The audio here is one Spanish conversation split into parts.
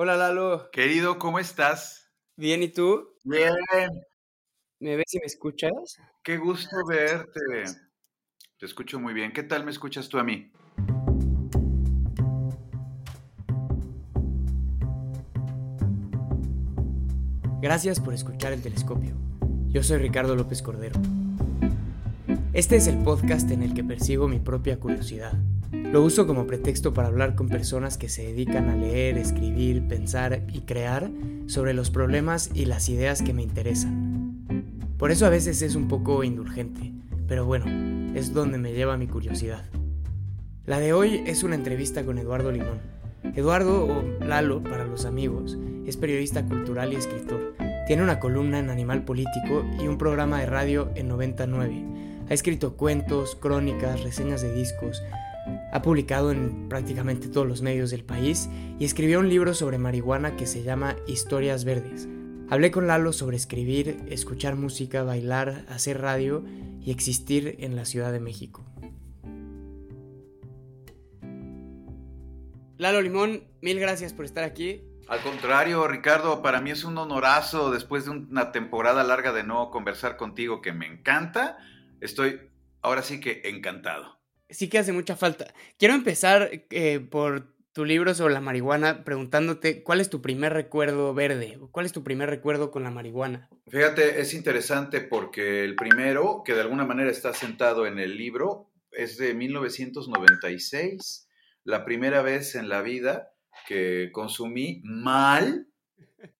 Hola Lalo. Querido, ¿cómo estás? Bien, ¿y tú? Bien. ¿Me ves y me escuchas? Qué gusto verte. Te escucho muy bien. ¿Qué tal me escuchas tú a mí? Gracias por escuchar el telescopio. Yo soy Ricardo López Cordero. Este es el podcast en el que persigo mi propia curiosidad. Lo uso como pretexto para hablar con personas que se dedican a leer, escribir, pensar y crear sobre los problemas y las ideas que me interesan. Por eso a veces es un poco indulgente, pero bueno, es donde me lleva mi curiosidad. La de hoy es una entrevista con Eduardo Limón. Eduardo, o Lalo para los amigos, es periodista cultural y escritor. Tiene una columna en Animal Político y un programa de radio en 99. Ha escrito cuentos, crónicas, reseñas de discos. Ha publicado en prácticamente todos los medios del país y escribió un libro sobre marihuana que se llama Historias Verdes. Hablé con Lalo sobre escribir, escuchar música, bailar, hacer radio y existir en la Ciudad de México. Lalo Limón, mil gracias por estar aquí. Al contrario, Ricardo, para mí es un honorazo después de una temporada larga de no conversar contigo que me encanta. Estoy ahora sí que encantado. Sí que hace mucha falta. Quiero empezar eh, por tu libro sobre la marihuana preguntándote cuál es tu primer recuerdo verde, cuál es tu primer recuerdo con la marihuana. Fíjate, es interesante porque el primero, que de alguna manera está sentado en el libro, es de 1996 la primera vez en la vida que consumí mal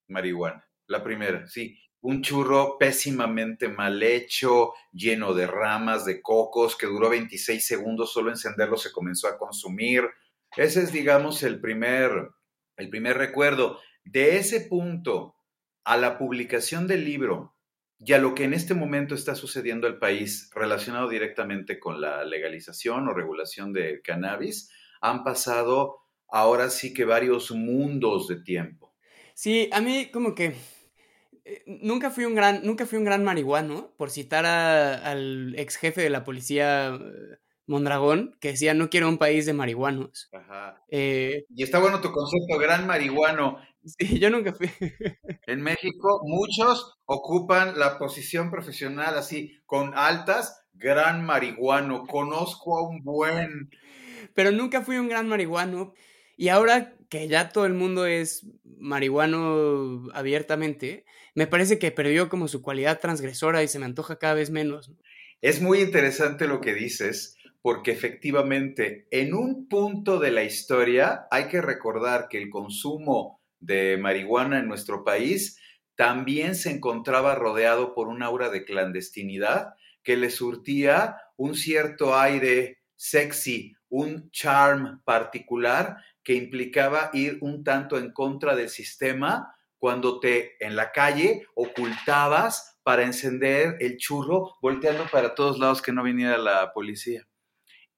marihuana. La primera, sí. Un churro pésimamente mal hecho, lleno de ramas, de cocos, que duró 26 segundos, solo encenderlo se comenzó a consumir. Ese es, digamos, el primer, el primer recuerdo. De ese punto a la publicación del libro y a lo que en este momento está sucediendo en el país relacionado directamente con la legalización o regulación del cannabis, han pasado ahora sí que varios mundos de tiempo. Sí, a mí como que nunca fui un gran, nunca fui un gran marihuano, por citar al ex jefe de la policía eh, Mondragón, que decía no quiero un país de marihuanos. Ajá. Eh, y está bueno tu concepto, gran marihuano. Sí, yo nunca fui. En México, muchos ocupan la posición profesional así, con altas, gran marihuano. Conozco a un buen pero nunca fui un gran marihuano. Y ahora que ya todo el mundo es marihuano abiertamente, me parece que perdió como su cualidad transgresora y se me antoja cada vez menos. Es muy interesante lo que dices, porque efectivamente en un punto de la historia hay que recordar que el consumo de marihuana en nuestro país también se encontraba rodeado por un aura de clandestinidad que le surtía un cierto aire sexy, un charm particular que implicaba ir un tanto en contra del sistema cuando te en la calle ocultabas para encender el churro volteando para todos lados que no viniera la policía.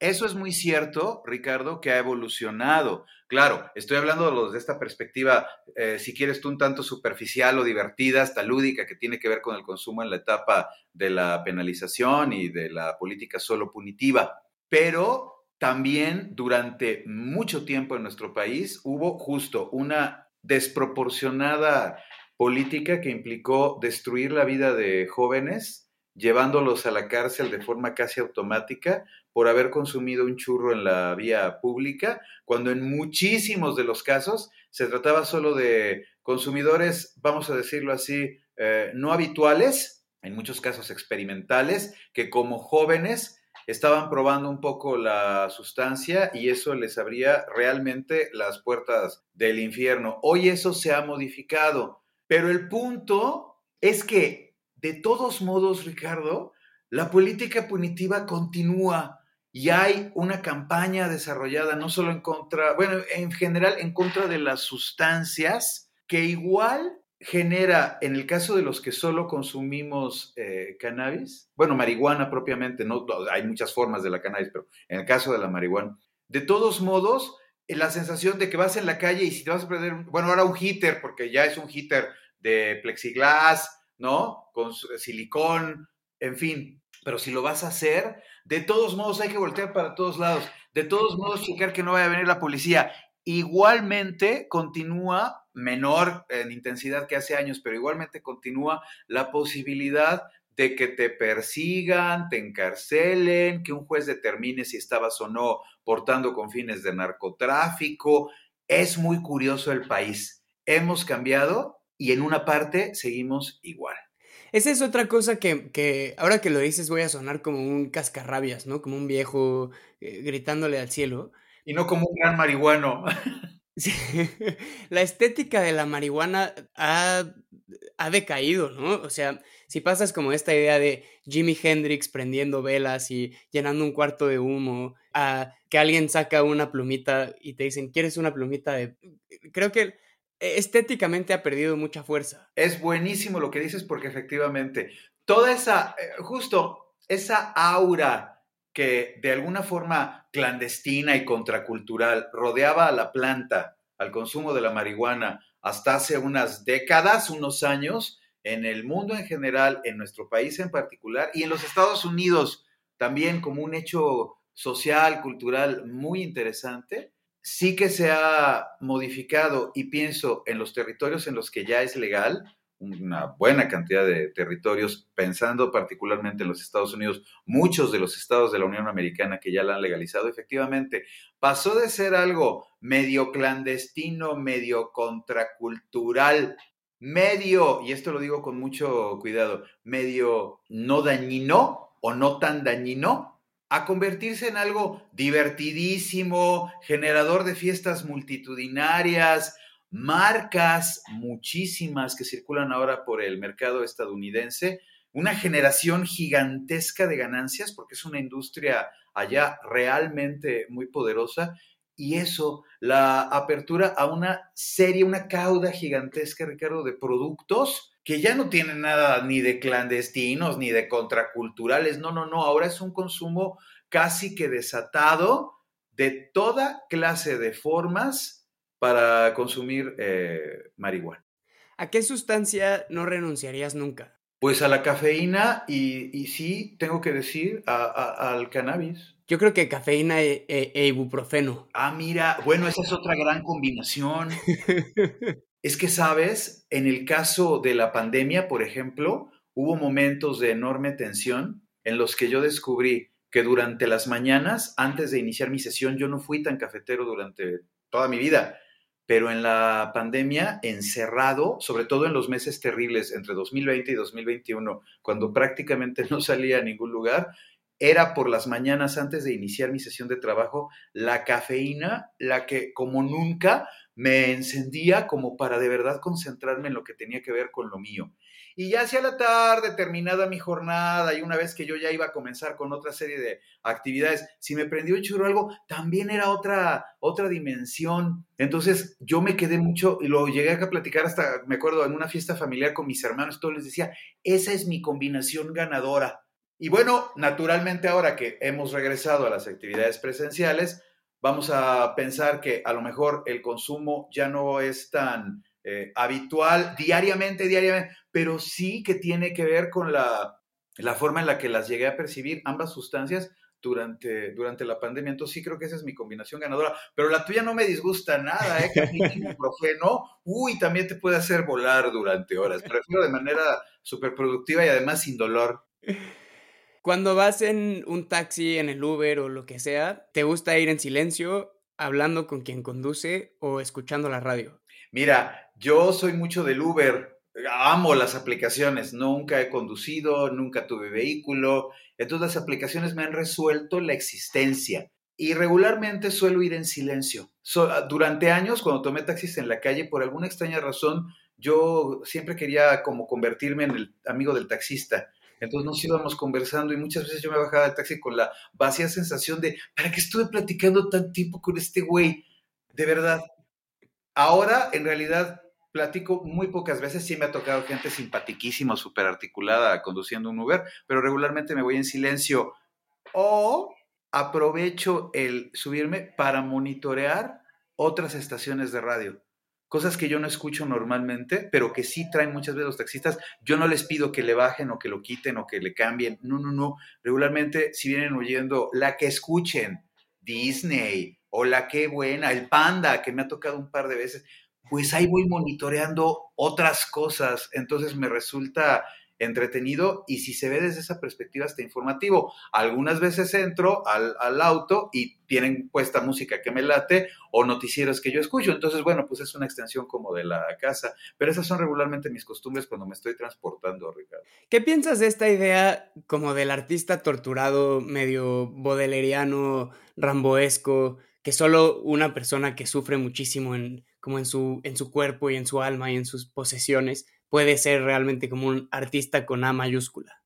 Eso es muy cierto, Ricardo, que ha evolucionado. Claro, estoy hablando desde esta perspectiva, eh, si quieres tú, un tanto superficial o divertida, hasta lúdica, que tiene que ver con el consumo en la etapa de la penalización y de la política solo punitiva. Pero también durante mucho tiempo en nuestro país hubo justo una desproporcionada política que implicó destruir la vida de jóvenes, llevándolos a la cárcel de forma casi automática por haber consumido un churro en la vía pública, cuando en muchísimos de los casos se trataba solo de consumidores, vamos a decirlo así, eh, no habituales, en muchos casos experimentales, que como jóvenes estaban probando un poco la sustancia y eso les abría realmente las puertas del infierno. Hoy eso se ha modificado, pero el punto es que, de todos modos, Ricardo, la política punitiva continúa y hay una campaña desarrollada no solo en contra, bueno, en general en contra de las sustancias que igual genera, en el caso de los que solo consumimos eh, cannabis, bueno, marihuana propiamente, no, hay muchas formas de la cannabis, pero en el caso de la marihuana, de todos modos, eh, la sensación de que vas en la calle y si te vas a perder, bueno, ahora un heater, porque ya es un heater de plexiglas, ¿no? Con silicón, en fin, pero si lo vas a hacer, de todos modos hay que voltear para todos lados, de todos modos checar que no vaya a venir la policía. Igualmente continúa menor en intensidad que hace años, pero igualmente continúa la posibilidad de que te persigan, te encarcelen, que un juez determine si estabas o no portando con fines de narcotráfico. Es muy curioso el país. Hemos cambiado y en una parte seguimos igual. Esa es otra cosa que, ahora que lo dices voy a sonar como un cascarrabias, ¿no? Como un viejo eh, gritándole al cielo. Y no como un gran marihuano. La estética de la marihuana ha, ha, decaído, ¿no? O sea, si pasas como esta idea de Jimi Hendrix prendiendo velas y llenando un cuarto de humo, a que alguien saca una plumita y te dicen, ¿quieres una plumita de...? Creo que estéticamente ha perdido mucha fuerza. Es buenísimo lo que dices porque efectivamente toda esa, eh, justo esa aura que de alguna forma clandestina y contracultural rodeaba a la planta, al consumo de la marihuana, hasta hace unas décadas, unos años, en el mundo en general, en nuestro país en particular y en los Estados Unidos también como un hecho social, cultural muy interesante, sí que se ha modificado y pienso en los territorios en los que ya es legal, una buena cantidad de territorios, pensando particularmente en los Estados Unidos, muchos de los estados de la Unión Americana que ya la han legalizado, efectivamente, pasó de ser algo medio clandestino, medio contracultural, medio, y esto lo digo con mucho cuidado, medio no dañino o no tan dañino, a convertirse en algo divertidísimo, generador de fiestas multitudinarias, marcas muchísimas que circulan ahora por el mercado estadounidense, una generación gigantesca de ganancias, porque es una industria allá realmente muy poderosa, y eso, la apertura a una serie, una cauda gigantesca, Ricardo, de productos que ya no tienen nada ni de clandestinos ni de contraculturales, no, no, no, ahora es un consumo casi que desatado de toda clase de formas para consumir eh, marihuana. ¿A qué sustancia no renunciarías nunca? Pues a la cafeína y, sí, tengo que decir, al cannabis. Yo creo que cafeína e, e, e, ibuprofeno. Ah, mira, bueno, esa es otra gran combinación. es que, sabes, en el caso de la pandemia, por ejemplo, hubo momentos de enorme tensión en los que yo descubrí que durante las mañanas, antes de iniciar mi sesión, yo no fui tan cafetero durante toda mi vida pero en la pandemia, encerrado, sobre todo en los meses terribles entre 2020 y 2021, cuando prácticamente no salía a ningún lugar, era por las mañanas antes de iniciar mi sesión de trabajo la cafeína la que como nunca me encendía como para de verdad concentrarme en lo que tenía que ver con lo mío. Y ya hacia la tarde, terminada mi jornada, y una vez que yo ya iba a comenzar con otra serie de actividades, si me prendió el churro algo, también era otra, otra dimensión. Entonces yo me quedé mucho, y lo llegué a platicar hasta, me acuerdo, en una fiesta familiar con mis hermanos, todos les decía, esa es mi combinación ganadora. Y bueno, naturalmente ahora que hemos regresado a las actividades presenciales, vamos a pensar que a lo mejor el consumo ya no es tan eh, habitual diariamente, diariamente, pero sí que tiene que ver con la, forma en la que las llegué a percibir ambas sustancias durante, durante la pandemia. Entonces sí creo que esa es mi combinación ganadora. Pero la tuya no me disgusta nada, ¿eh? profeno, uy, también te puede hacer volar durante horas. Prefiero de manera súper productiva y además sin dolor. Cuando vas en un taxi, en el Uber o lo que sea, ¿te gusta ir en silencio, hablando con quien conduce o escuchando la radio? Mira, yo soy mucho del Uber, amo las aplicaciones, nunca he conducido, nunca tuve vehículo, entonces las aplicaciones me han resuelto la existencia y regularmente suelo ir en silencio. durante años, cuando tomé taxis en la calle, por alguna extraña razón, yo siempre quería como convertirme en el amigo del taxista. Entonces nos íbamos conversando y muchas veces yo me bajaba del taxi con la vacía sensación de, ¿para qué estuve platicando tan tiempo con este güey? De verdad. Ahora, en realidad, platico muy pocas veces. Sí me ha tocado gente simpatiquísima, súper articulada conduciendo un Uber, pero regularmente me voy en silencio. O aprovecho el subirme para monitorear otras estaciones de radio cosas que yo no escucho normalmente, pero que sí traen muchas veces los taxistas. Yo no les pido que le bajen o que lo quiten o que le cambien. No, no, no. Regularmente, si vienen oyendo la que escuchen, Disney o la que buena, el panda, que me ha tocado un par de veces, pues ahí voy monitoreando otras cosas. Entonces me resulta entretenido y si se ve desde esa perspectiva está informativo. Algunas veces entro al, al, auto y tienen puesta música que me late o noticieros que yo escucho. Entonces, bueno, pues es una extensión como de la casa. Pero esas son regularmente mis costumbres cuando me estoy transportando, Ricardo. ¿Qué piensas de esta idea como del artista torturado, medio bodeleriano, ramboesco, que solo una persona que sufre muchísimo en, como en su, en su cuerpo y en su alma y en sus posesiones puede ser realmente como un artista con A mayúscula?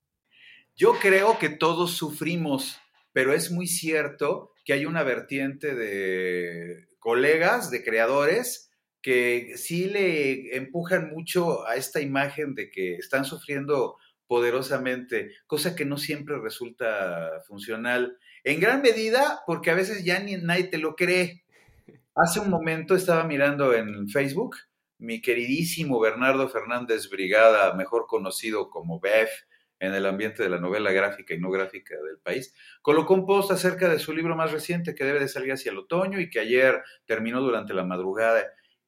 Yo creo que todos sufrimos, pero es muy cierto que hay una vertiente de colegas, de creadores, que sí le empujan mucho a esta imagen de que están sufriendo poderosamente, cosa que no siempre resulta funcional. En gran medida porque a veces ya ni nadie te lo cree. Hace un momento estaba mirando en Facebook mi queridísimo Bernardo Fernández Brigada, mejor conocido como BEF en el ambiente de la novela gráfica y no gráfica del país, colocó un post acerca de su libro más reciente que debe de salir hacia el otoño y que ayer terminó durante la madrugada.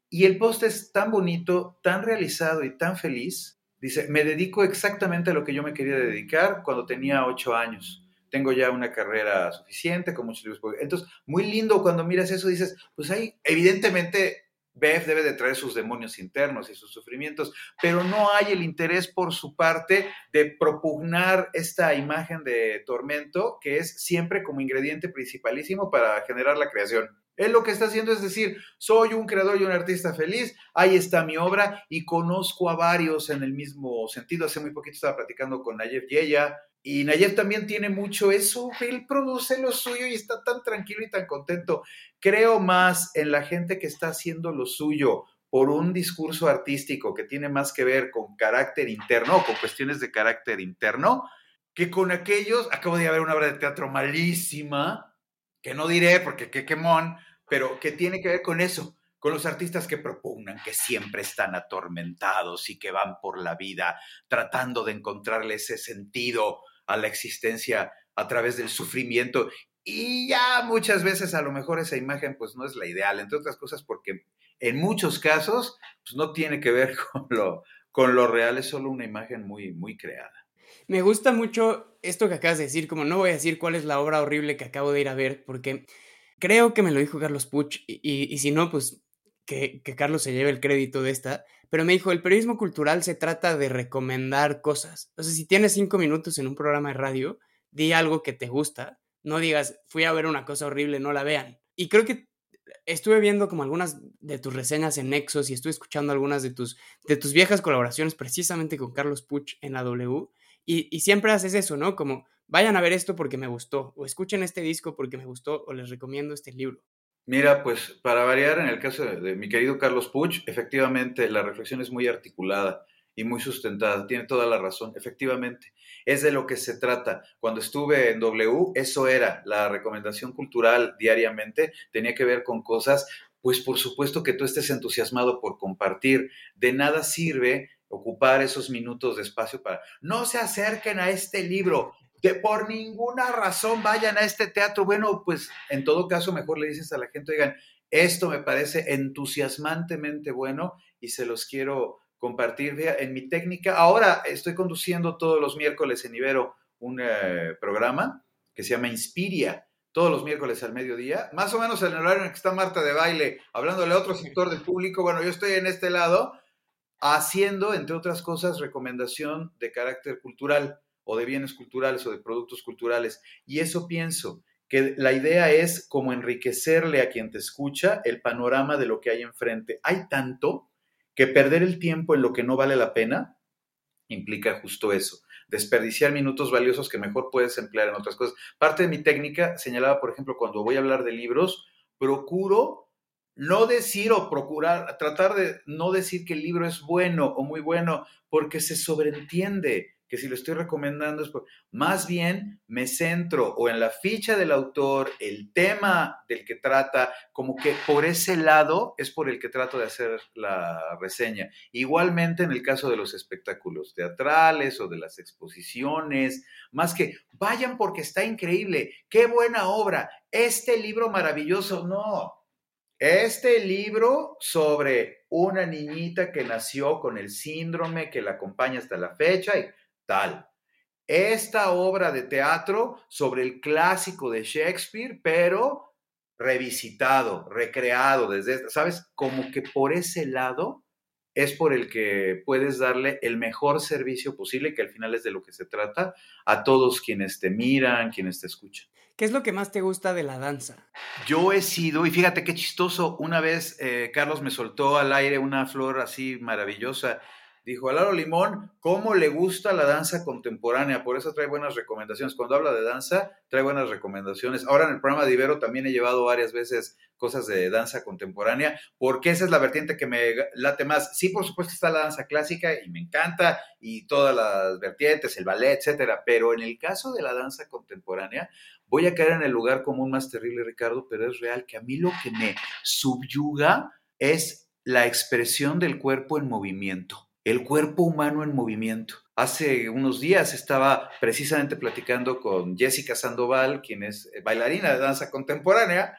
Y el post es tan bonito, tan realizado y tan feliz. Dice, me dedico exactamente a lo que yo me quería dedicar cuando tenía ocho años. Tengo ya una carrera suficiente con muchos libros. Entonces, muy lindo cuando miras eso, dices, pues ahí evidentemente Beth debe de traer sus demonios internos y sus sufrimientos, pero no hay el interés por su parte de propugnar esta imagen de tormento que es siempre como ingrediente principalísimo para generar la creación. Él lo que está haciendo es decir, soy un creador y un artista feliz, ahí está mi obra y conozco a varios en el mismo sentido. Hace muy poquito estaba platicando con Nayef Yeya, y Nayef también tiene mucho eso, él produce lo suyo y está tan tranquilo y tan contento. Creo más en la gente que está haciendo lo suyo por un discurso artístico que tiene más que ver con carácter interno, con cuestiones de carácter interno, que con aquellos, acabo de ver una obra de teatro malísima, que no diré porque qué quemón, pero que tiene que ver con eso, con los artistas que propugnan, que siempre están atormentados y que van por la vida tratando de encontrarle ese sentido a la existencia a través del sufrimiento. Y ya muchas veces a lo mejor esa imagen pues no es la ideal, entre otras cosas porque en muchos casos pues no tiene que ver con lo, con lo real, es solo una imagen muy, muy creada. Me gusta mucho esto que acabas de decir, como no voy a decir cuál es la obra horrible que acabo de ir a ver, porque creo que me lo dijo Carlos Puch, y, y, si no, pues que, que, Carlos se lleve el crédito de esta, pero me dijo, el periodismo cultural se trata de recomendar cosas. O sea, si tienes cinco minutos en un programa de radio, di algo que te gusta, no digas, fui a ver una cosa horrible, no la vean. Y creo que estuve viendo como algunas de tus reseñas en Nexos y estuve escuchando algunas de tus, de tus viejas colaboraciones precisamente con Carlos Puch en la W. Y, y siempre haces eso, ¿no? Como vayan a ver esto porque me gustó, o escuchen este disco porque me gustó, o les recomiendo este libro. Mira, pues para variar, en el caso de, mi querido Carlos Puch, efectivamente la reflexión es muy articulada y muy sustentada, tiene toda la razón, efectivamente. Es de lo que se trata. Cuando estuve en W, eso era la recomendación cultural diariamente, tenía que ver con cosas, pues por supuesto que tú estés entusiasmado por compartir. De nada sirve ocupar esos minutos de espacio para, no se acerquen a este libro, que por ninguna razón vayan a este teatro. Bueno, pues en todo caso, mejor le dices a la gente, oigan, esto me parece entusiasmantemente bueno y se los quiero compartir en mi técnica. Ahora estoy conduciendo todos los miércoles en Ibero un eh, programa que se llama Inspiria, todos los miércoles al mediodía, más o menos en el horario en que está Marta de baile, hablándole a otro sector del público. Bueno, yo estoy en este lado haciendo, entre otras cosas, recomendación de carácter cultural o de bienes culturales o de productos culturales. Y eso pienso, que la idea es como enriquecerle a quien te escucha el panorama de lo que hay enfrente. Hay tanto que perder el tiempo en lo que no vale la pena implica justo eso, desperdiciar minutos valiosos que mejor puedes emplear en otras cosas. Parte de mi técnica señalaba, por ejemplo, cuando voy a hablar de libros, procuro no decir o procurar, tratar de no decir que el libro es bueno o muy bueno, porque se sobreentiende que si lo estoy recomendando es por, más bien me centro o en la ficha del autor, el tema del que trata, como que por ese lado es por el que trato de hacer la reseña. Igualmente en el caso de los espectáculos teatrales o de las exposiciones, más que vayan porque está increíble, qué buena obra, este libro maravilloso, no. este libro sobre una niñita que nació con el síndrome que la acompaña hasta la fecha y tal. Esta obra de teatro sobre el clásico de Shakespeare, pero revisitado, recreado desde, ¿sabes? Como que por ese lado es por el que puedes darle el mejor servicio posible, que al final es de lo que se trata, a todos quienes te miran, quienes te escuchan. ¿Qué es lo que más te gusta de la danza? Yo he sido, y fíjate qué chistoso, una vez eh, Carlos me soltó al aire una flor así maravillosa. Dijo, Alaro Limón, ¿cómo le gusta la danza contemporánea? Por eso trae buenas recomendaciones. Cuando habla de danza, trae buenas recomendaciones. Ahora en el programa de Ibero también he llevado varias veces cosas de danza contemporánea, porque esa es la vertiente que me late más. Sí, por supuesto está la danza clásica y me encanta, y todas las vertientes, el ballet, etcétera. Pero en el caso de la danza contemporánea, Voy a caer en el lugar común más terrible, Ricardo, pero es real que a mí lo que me subyuga es la expresión del cuerpo en movimiento, el cuerpo humano en movimiento. Hace unos días estaba precisamente platicando con Jessica Sandoval, quien es bailarina de danza contemporánea,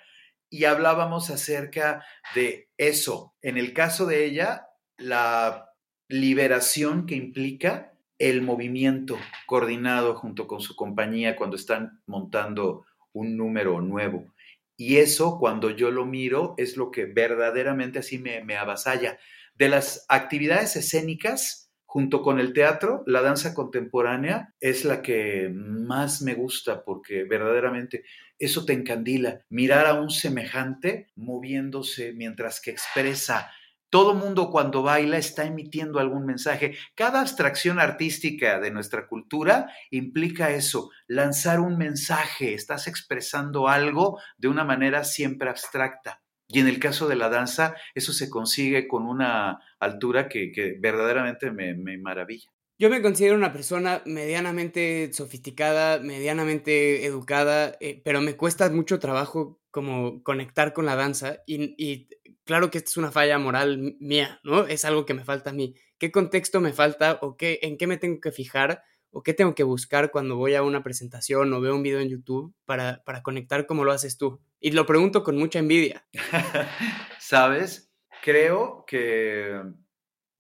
y hablábamos acerca de eso. En el caso de ella, la liberación que implica el movimiento coordinado junto con su compañía cuando están montando un número nuevo. Y eso, cuando yo lo miro, es lo que verdaderamente así me, me avasalla. De las actividades escénicas, junto con el teatro, la danza contemporánea es la que más me gusta porque verdaderamente eso te encandila. Mirar a un semejante moviéndose mientras que expresa todo mundo cuando baila está emitiendo algún mensaje. Cada abstracción artística de nuestra cultura implica eso, lanzar un mensaje, estás expresando algo de una manera siempre abstracta. Y en el caso de la danza, eso se consigue con una altura que, verdaderamente me, maravilla. Yo me considero una persona medianamente sofisticada, medianamente educada, eh, pero me cuesta mucho trabajo como conectar con la danza y, claro que esta es una falla moral mía, ¿no? Es algo que me falta a mí. ¿Qué contexto me falta o qué, en qué me tengo que fijar o qué tengo que buscar cuando voy a una presentación o veo un video en YouTube para, para conectar como lo haces tú? Y lo pregunto con mucha envidia. ¿Sabes? Creo que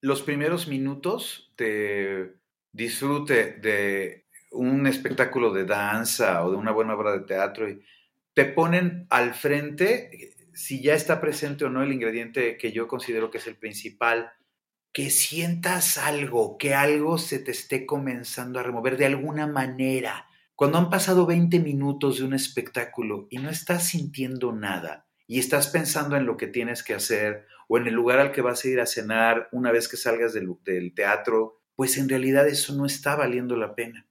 los primeros minutos de disfrute de un espectáculo de danza o de una buena obra de teatro y te ponen al frente, si ya está presente o no el ingrediente que yo considero que es el principal, que sientas algo, que algo se te esté comenzando a remover de alguna manera. Cuando han pasado 20 minutos de un espectáculo y no estás sintiendo nada y estás pensando en lo que tienes que hacer o en el lugar al que vas a ir a cenar una vez que salgas del, teatro, pues en realidad eso no está valiendo la pena.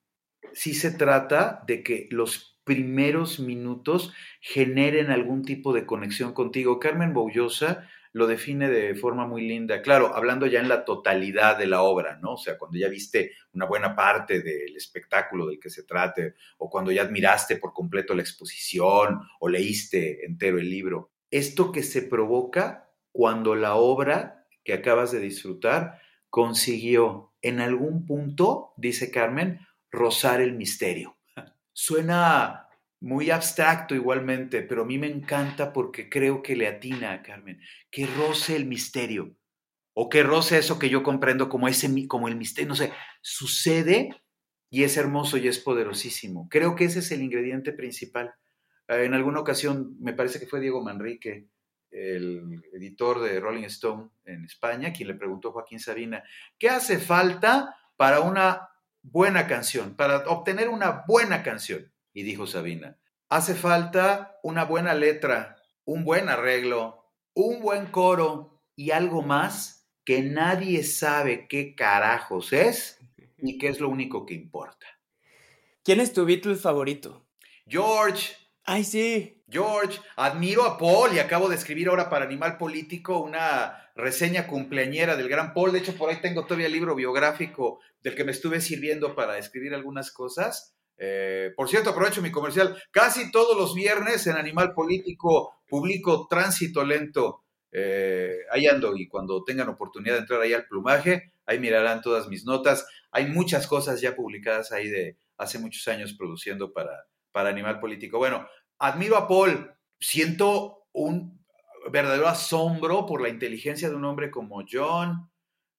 Sí se trata de que los primeros minutos generen algún tipo de conexión contigo. Carmen Boullosa lo define de forma muy linda, claro, hablando ya en la totalidad de la obra, ¿no? O sea, cuando ya viste una buena parte del espectáculo del que se trate, o cuando ya admiraste por completo la exposición, o leíste entero el libro. Esto que se provoca cuando la obra que acabas de disfrutar consiguió en algún punto, dice Carmen, rozar el misterio. Suena muy abstracto igualmente, pero a mí me encanta porque creo que le atina a Carmen, que roce el misterio, o que roce eso que yo comprendo como, ese, como el misterio, no sé, sucede y es hermoso y es poderosísimo. Creo que ese es el ingrediente principal. Eh, en alguna ocasión, me parece que fue Diego Manrique, el editor de Rolling Stone en España, quien le preguntó a Joaquín Sabina, ¿qué hace falta para una buena canción, para obtener una buena canción. Y dijo Sabina, hace falta una buena letra, un buen arreglo, un buen coro y algo más que nadie sabe qué carajos es ni qué es lo único que importa. ¿Quién es tu Beatle favorito? George. Ay, sí. George, admiro a Paul y acabo de escribir ahora para Animal Político una reseña cumpleañera del gran Paul. De hecho, por ahí tengo todavía el libro biográfico del que me estuve sirviendo para escribir algunas cosas. Eh, por cierto, aprovecho mi comercial. Casi todos los viernes en Animal Político publico Tránsito Lento. Eh, ahí ando y cuando tengan oportunidad de entrar ahí al plumaje, ahí mirarán todas mis notas. Hay muchas cosas ya publicadas ahí de hace muchos años produciendo para, para Animal Político. Bueno, admiro a Paul, siento un verdadero asombro por la inteligencia de un hombre como John.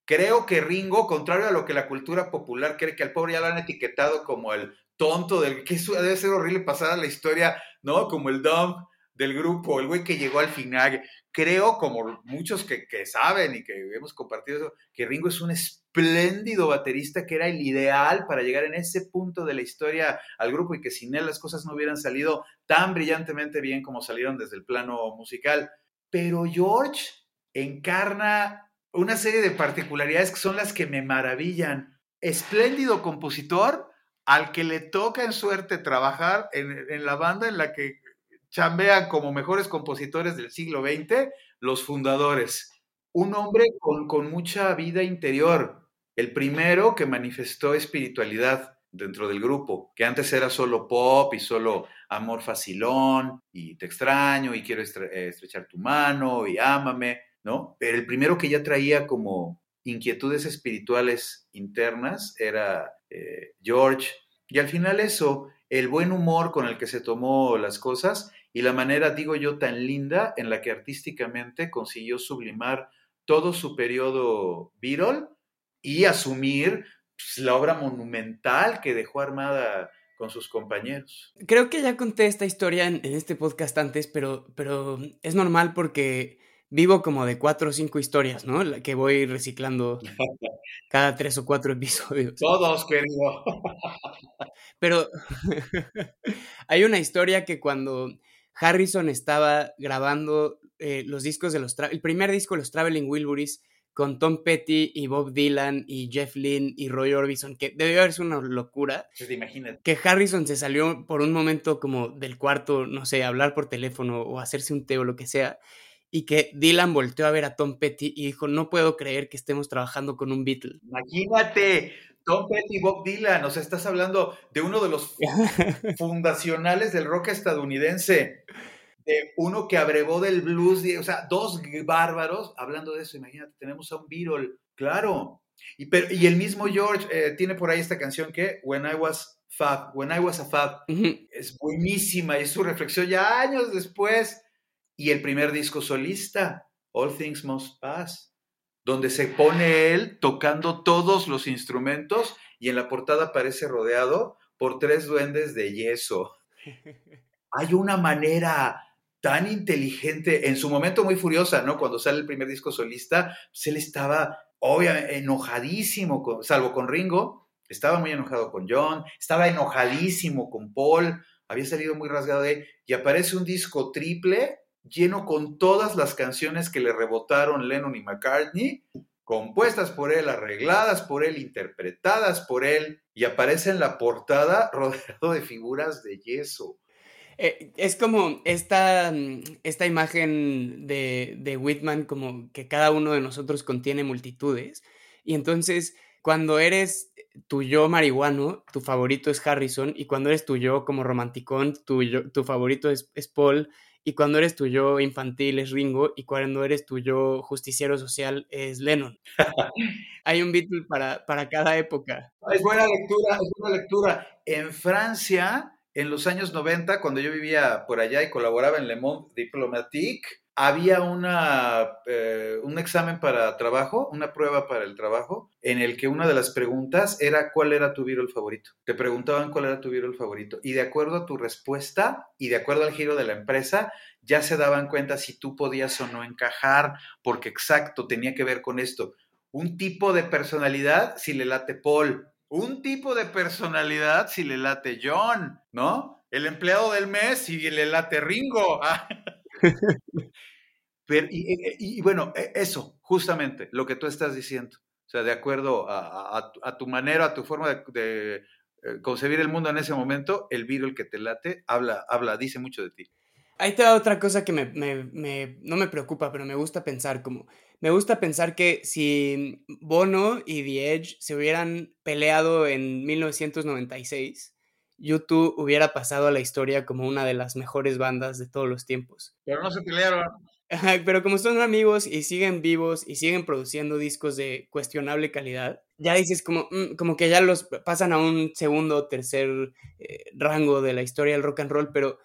Creo que Ringo, contrario a lo que la cultura popular cree que al pobre ya lo han etiquetado como el tonto del que debe ser horrible pasar a la historia, ¿no? Como el dumb del grupo, el güey que llegó al final. Creo, como muchos que, que, saben y que hemos compartido eso, que Ringo es un espléndido baterista que era el ideal para llegar en ese punto de la historia al grupo y que sin él las cosas no hubieran salido tan brillantemente bien como salieron desde el plano musical. Pero George encarna una serie de particularidades que son las que me maravillan. Espléndido compositor al que le toca en suerte trabajar en, en la banda en la que chambean como mejores compositores del siglo XX, los fundadores. Un hombre con, con, mucha vida interior, el primero que manifestó espiritualidad dentro del grupo, que antes era solo pop y solo amor facilón y te extraño y quiero eh, estrechar tu mano y ámame, ¿no? Pero el primero que ya traía como inquietudes espirituales internas era eh, George. Y al final eso, el buen humor con el que se tomó las cosas y la manera, digo yo, tan linda en la que artísticamente consiguió sublimar todo su periodo Beatle y asumir pues, la obra monumental que dejó armada con sus compañeros. Creo que ya conté esta historia en, este podcast antes, pero, pero es normal porque vivo como de cuatro o cinco historias, ¿no? La que voy reciclando cada tres o cuatro episodios. Todos, querido. Pero hay una historia que cuando Harrison estaba grabando eh, los discos de los... El primer disco de los Traveling Wilburys con Tom Petty y Bob Dylan y Jeff Lynne y Roy Orbison, que debió haber sido una locura. te imaginas. Que Harrison se salió por un momento como del cuarto, no sé, a hablar por teléfono o hacerse un té o lo que sea, y que Dylan volteó a ver a Tom Petty y dijo, no puedo creer que estemos trabajando con un Beatle. Imagínate, Tom Petty y Bob Dylan, o sea, estás hablando de uno de los fundacionales del rock estadounidense, de uno que abrevó del blues, o sea, dos bárbaros, hablando de eso, imagínate, tenemos a un Beatle, claro. Y, pero, y el mismo George eh, tiene por ahí esta canción que, When I Was Fab, When I Was a Fab, es buenísima y es su reflexión ya años después. Y el primer disco solista, All Things Must Pass donde se pone él tocando todos los instrumentos y en la portada aparece rodeado por tres duendes de yeso. Hay una manera tan inteligente, en su momento muy furiosa, ¿no? Cuando sale el primer disco solista, pues él estaba obviamente enojadísimo, salvo con Ringo, estaba muy enojado con John, estaba enojadísimo con Paul, había salido muy rasgado de y aparece un disco triple lleno con todas las canciones que le rebotaron Lennon y McCartney, compuestas por él, arregladas por él, interpretadas por él, y aparece en la portada rodeado de figuras de yeso. Eh, es como esta, esta imagen de, de Whitman, como que cada uno de nosotros contiene multitudes. Y entonces, cuando eres tu yo marihuano, tu favorito es Harrison, y cuando eres tu yo como romanticón, tu, tu favorito es Paul, y cuando eres tu yo infantil es Ringo y cuando eres tu yo justiciero social es Lennon. Hay un Beatle para, para cada época. Es buena lectura, es buena lectura. En Francia, en los años 90, cuando yo vivía por allá y colaboraba en Le Monde Diplomatique, había una, eh, un examen para trabajo, una prueba para el trabajo, en el que una de las preguntas era cuál era tu Beatle favorito. Te preguntaban cuál era tu Beatle favorito. Y de acuerdo a tu respuesta y de acuerdo al giro de la empresa, ya se daban cuenta si tú podías o no encajar, porque exacto, tenía que ver con esto. Un tipo de personalidad si le late Paul, un tipo de personalidad si le late John, ¿no? El empleado del mes si le late Ringo. y, bueno, e, eso, justamente, lo que tú estás diciendo. O sea, de acuerdo a, tu manera, a tu forma de, eh, concebir el mundo en ese momento, el virus que te late habla, habla, dice mucho de ti. Ahí te da otra cosa que no me preocupa, pero me gusta pensar como, me gusta pensar que si Bono y The Edge se hubieran peleado en 1996, YouTube hubiera pasado a la historia como una de las mejores bandas de todos los tiempos. Pero no se pelearon. Pero como son amigos y siguen vivos y siguen produciendo discos de cuestionable calidad, ya dices como, mm, como que ya los pasan a un segundo o tercer eh, rango de la historia del rock and roll, pero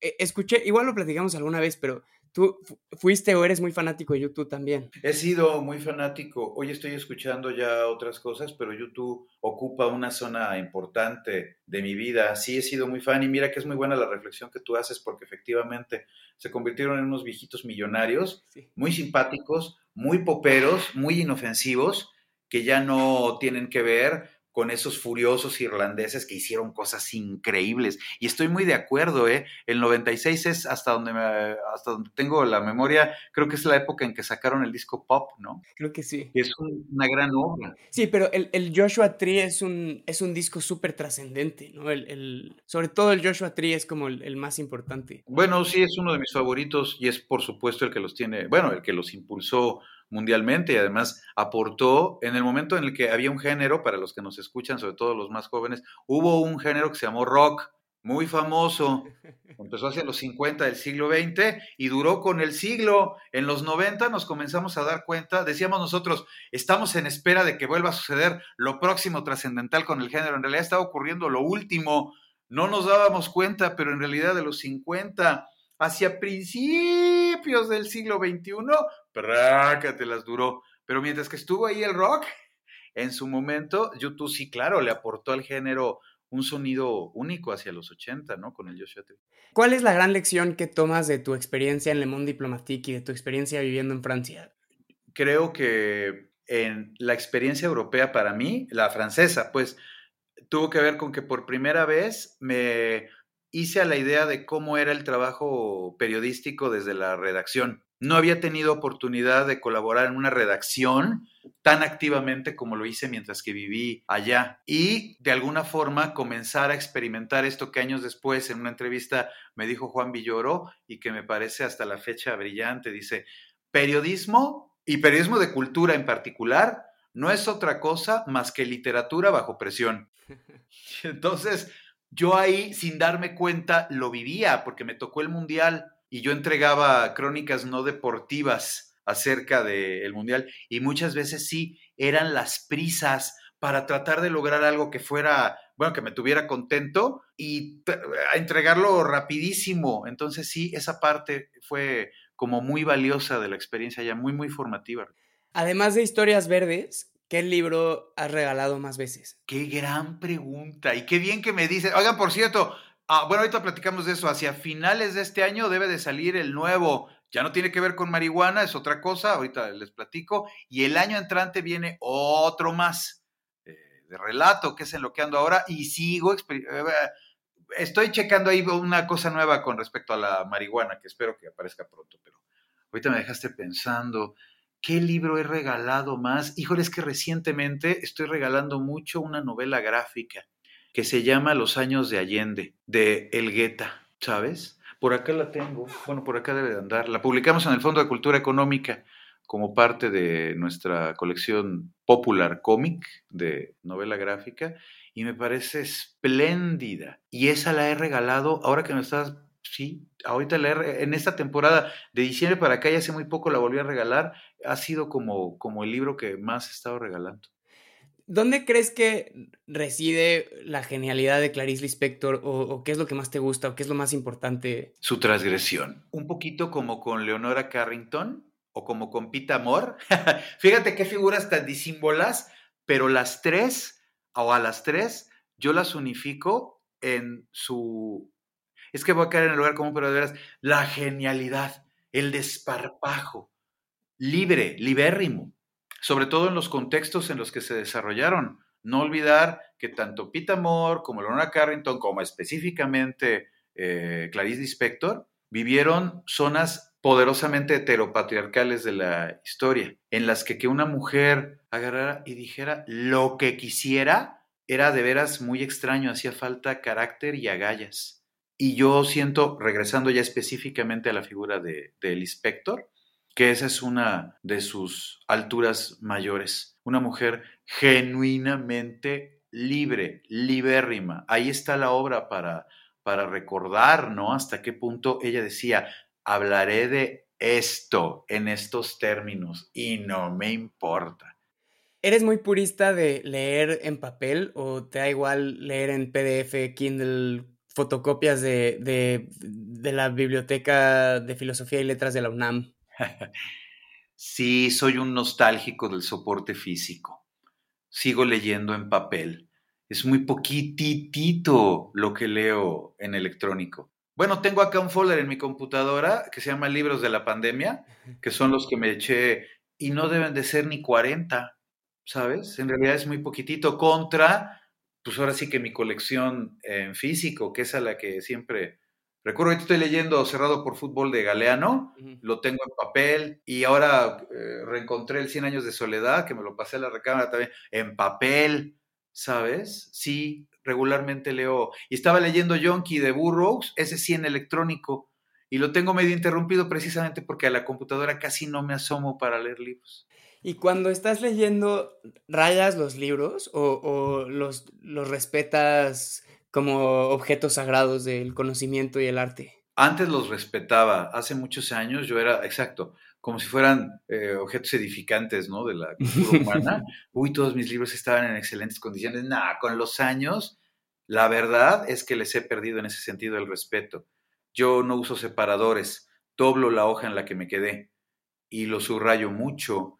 eh, escuché, igual lo platicamos alguna vez, pero ¿Tú fuiste o eres muy fanático de YouTube también? He sido muy fanático. Hoy estoy escuchando ya otras cosas, pero YouTube ocupa una zona importante de mi vida. Sí, he sido muy fan y mira que es muy buena la reflexión que tú haces porque efectivamente se convirtieron en unos viejitos millonarios, muy simpáticos, muy poperos, muy inofensivos, que ya no tienen que ver con esos furiosos irlandeses que hicieron cosas increíbles. Y estoy muy de acuerdo, ¿eh? El 96 es hasta donde, hasta donde tengo la memoria, creo que es la época en que sacaron el disco pop, ¿no? Creo que sí. Es una gran obra. Sí, pero el, Joshua Tree es un, es un disco súper trascendente, ¿no? El, sobre todo el Joshua Tree es como el, el más importante. Bueno, sí, es uno de mis favoritos y es por supuesto el que los tiene, bueno, el que los impulsó mundialmente y además aportó en el momento en el que había un género, para los que nos escuchan, sobre todo los más jóvenes, hubo un género que se llamó rock, muy famoso, empezó hacia los 50 del siglo XX y duró con el siglo. En los 90 nos comenzamos a dar cuenta, decíamos nosotros, estamos en espera de que vuelva a suceder lo próximo trascendental con el género. En realidad estaba ocurriendo lo último, no nos dábamos cuenta, pero en realidad de los 50 hacia principios del siglo XXI, te las duró. Pero mientras que estuvo ahí el rock, en su momento, YouTube sí, claro, le aportó al género un sonido único hacia los 80, ¿no? Con el Joshua Tree. ¿Cuál es la gran lección que tomas de tu experiencia en Le Monde Diplomatique y de tu experiencia viviendo en Francia? Creo que en la experiencia europea para mí, la francesa, pues tuvo que ver con que por primera vez me hice a la idea de cómo era el trabajo periodístico desde la redacción. No había tenido oportunidad de colaborar en una redacción tan activamente como lo hice mientras que viví allá y de alguna forma comenzar a experimentar esto que años después en una entrevista me dijo Juan Villoro y que me parece hasta la fecha brillante. Dice, periodismo y periodismo de cultura en particular no es otra cosa más que literatura bajo presión. Entonces, yo ahí, sin darme cuenta, lo vivía, porque me tocó el Mundial y yo entregaba crónicas no deportivas acerca del Mundial y muchas veces sí, eran las prisas para tratar de lograr algo que fuera, bueno, que me tuviera contento y a entregarlo rapidísimo. Entonces sí, esa parte fue como muy valiosa de la experiencia ya, muy, muy formativa. Además de historias verdes, ¿Qué libro has regalado más veces? Qué gran pregunta y qué bien que me dice. Oigan, por cierto, ah, bueno, ahorita platicamos de eso. Hacia finales de este año debe de salir el nuevo. Ya no tiene que ver con marihuana, es otra cosa. Ahorita les platico. Y el año entrante viene otro más eh, de relato, que es en lo que ando ahora. Y sigo. Eh, estoy checando ahí una cosa nueva con respecto a la marihuana, que espero que aparezca pronto, pero ahorita me dejaste pensando. ¿Qué libro he regalado más? Híjole, es que recientemente estoy regalando mucho una novela gráfica que se llama Los años de Allende, de Elgueta, ¿sabes? Por acá la tengo, bueno, por acá debe de andar. La publicamos en el Fondo de Cultura Económica como parte de nuestra colección Popular Comic de novela gráfica y me parece espléndida. Y esa la he regalado, ahora que me estás sí, ahorita leer, en esta temporada de diciembre para acá, ya hace muy poco la volví a regalar, ha sido como, como el libro que más he estado regalando. ¿Dónde crees que reside la genialidad de Clarice Lispector o, qué es lo que más te gusta o qué es lo más importante? Su transgresión. Un poquito como con Leonora Carrington o como con Pita Amor. Fíjate qué figuras tan disímbolas, pero las tres, o a las tres, yo las unifico en su es que voy a caer en el lugar común, pero de veras, la genialidad, el desparpajo, libre, libérrimo, sobre todo en los contextos en los que se desarrollaron. No olvidar que tanto Pete Amor como Lorna Carrington, como específicamente eh, Clarice Lispector, vivieron zonas poderosamente heteropatriarcales de la historia, en las que que una mujer agarrara y dijera lo que quisiera era de veras muy extraño, hacía falta carácter y agallas. Y yo siento, regresando ya específicamente a la figura de, del inspector, que esa es una de sus alturas mayores. Una mujer genuinamente libre, libérrima. Ahí está la obra para, para recordar, ¿no? Hasta qué punto ella decía, hablaré de esto en estos términos y no me importa. ¿Eres muy purista de leer en papel o te da igual leer en PDF, Kindle, fotocopias de, de, la biblioteca de filosofía y letras de la UNAM. Sí, soy un nostálgico del soporte físico. Sigo leyendo en papel. Es muy poquitito lo que leo en electrónico. Bueno, tengo acá un folder en mi computadora que se llama Libros de la Pandemia, que son los que me eché y no deben de ser ni 40, ¿sabes? En realidad es muy poquitito contra, pues ahora sí que mi colección en físico, que es a la que siempre Recuerdo que estoy leyendo Cerrado por Fútbol de Galeano, lo tengo en papel y ahora eh, reencontré el 100 años de soledad, que me lo pasé a la recámara también, en papel, ¿sabes? Sí, regularmente leo. Y estaba leyendo Yonky de Burroughs, ese sí en electrónico, y lo tengo medio interrumpido precisamente porque a la computadora casi no me asomo para leer libros. Y cuando estás leyendo, ¿rayas los libros o, o los, los respetas como objetos sagrados del conocimiento y el arte. Antes los respetaba, hace muchos años yo era, exacto, como si fueran eh, objetos edificantes, ¿no? De la cultura humana. Uy, todos mis libros estaban en excelentes condiciones. Nah, con los años, la verdad es que les he perdido en ese sentido el respeto. Yo no uso separadores, doblo la hoja en la que me quedé y lo subrayo mucho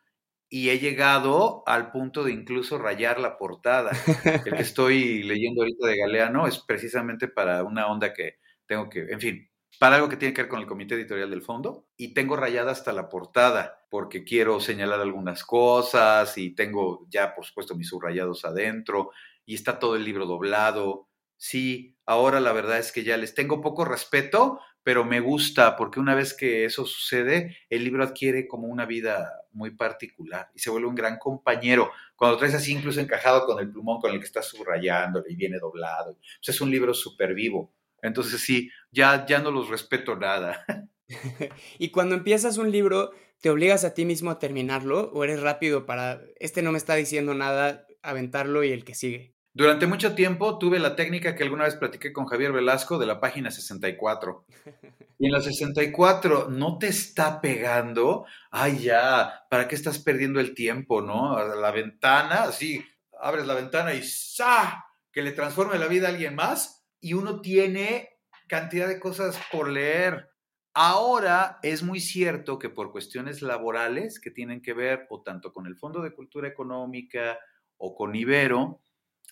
y he llegado al punto de incluso rayar la portada. El que estoy leyendo ahorita de Galeano es precisamente para una onda que tengo que, en fin, para algo que tiene que ver con el comité editorial del fondo y tengo rayada hasta la portada porque quiero señalar algunas cosas y tengo ya, por supuesto, mis subrayados adentro y está todo el libro doblado. Sí, ahora la verdad es que ya les tengo poco respeto, pero me gusta porque una vez que eso sucede, el libro adquiere como una vida muy particular y se vuelve un gran compañero. Cuando traes así incluso encajado con el plumón con el que estás subrayando y viene doblado, pues es un libro súper vivo. Entonces sí, ya, ya no los respeto nada. y cuando empiezas un libro, ¿te obligas a ti mismo a terminarlo o eres rápido para, este no me está diciendo nada, aventarlo y el que sigue? Durante mucho tiempo tuve la técnica que alguna vez platiqué con Javier Velasco de la página 64. Y en la 64 no te está pegando, ay ya, ¿para qué estás perdiendo el tiempo, no? La ventana, así, abres la ventana y ¡sa! Que le transforme la vida a alguien más y uno tiene cantidad de cosas por leer. Ahora es muy cierto que por cuestiones laborales que tienen que ver o tanto con el Fondo de Cultura Económica o con Ibero,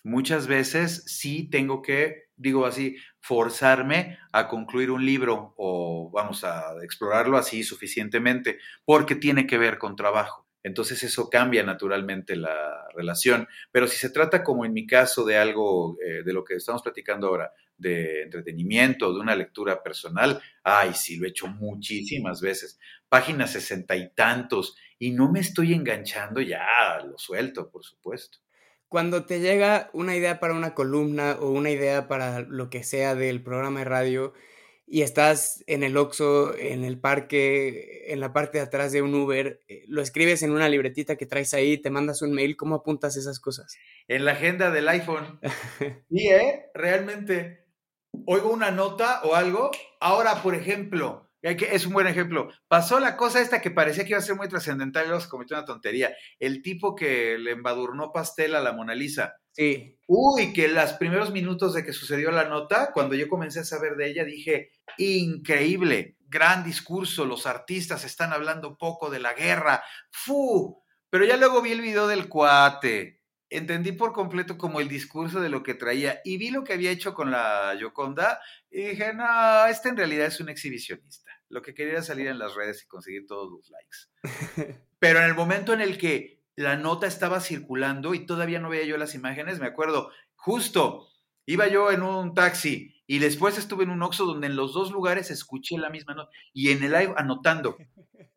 muchas veces sí tengo que, digo así, forzarme a concluir un libro o vamos a explorarlo así suficientemente, porque tiene que ver con trabajo. Entonces eso cambia naturalmente la relación. Pero si se trata, como en mi caso, de algo eh, de lo que estamos platicando ahora, de entretenimiento, de una lectura personal, ay, sí, lo he hecho muchísimas veces. Páginas sesenta y tantos, y no me estoy enganchando, ya lo suelto, por supuesto cuando te llega una idea para una columna o una idea para lo que sea del programa de radio y estás en el Oxxo, en el parque, en la parte de atrás de un Uber, eh, lo escribes en una libretita que traes ahí, te mandas un mail, ¿cómo apuntas esas cosas? En la agenda del iPhone. y ¿eh? Realmente. Oigo una nota o algo. Ahora, por ejemplo, es un buen ejemplo. Pasó la cosa esta que parecía que iba a ser muy trascendental y luego se cometió una tontería. El tipo que le embadurnó pastel a la Mona Lisa. Sí. Uy, que los primeros minutos de que sucedió la nota, cuando yo comencé a saber de ella, dije, increíble, gran discurso, los artistas están hablando poco de la guerra. ¡Fu! Pero ya luego vi el video del cuate. Entendí por completo como el discurso de lo que traía y vi lo que había hecho con la Yoconda y dije, no, este en realidad es un exhibicionista. Lo que quería era salir en las redes y conseguir todos los likes. Pero en el momento en el que la nota estaba circulando y todavía no veía yo las imágenes, me acuerdo, justo iba yo en un taxi y después estuve en un Oxxo donde en los dos lugares escuché la misma nota y en el live anotando.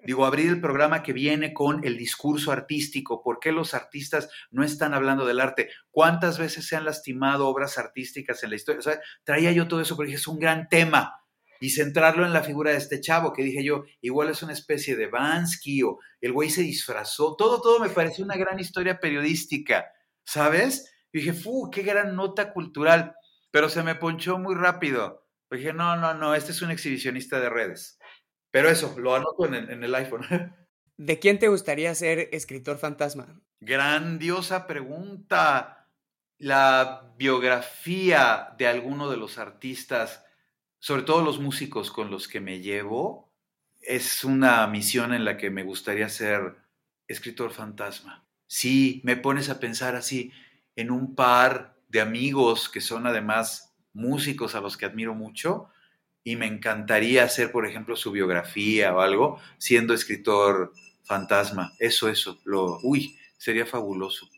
Digo, abrir el programa que viene con el discurso artístico. ¿Por qué los artistas no están hablando del arte? ¿Cuántas veces se han lastimado obras artísticas en la historia? O sea, traía yo todo eso porque es un gran tema. Y centrarlo en la figura de este chavo, que dije yo, igual es una especie de Bansky o el güey se disfrazó. Todo, todo me pareció una gran historia periodística, ¿sabes? Y dije, ¡fu! ¡Qué gran nota cultural! Pero se me ponchó muy rápido. Dije, no, no, no, este es un exhibicionista de redes. Pero eso, lo anoto en, en el iPhone. ¿De quién te gustaría ser escritor fantasma? Grandiosa pregunta. la biografía de alguno de los artistas, sobre todo los músicos con los que me llevo, es una misión en la que me gustaría ser escritor fantasma. Si me pones a pensar así en un par de amigos que son además músicos a los que admiro mucho y me encantaría hacer, por ejemplo, su biografía o algo, siendo escritor fantasma. Eso, eso, lo, uy, sería fabuloso.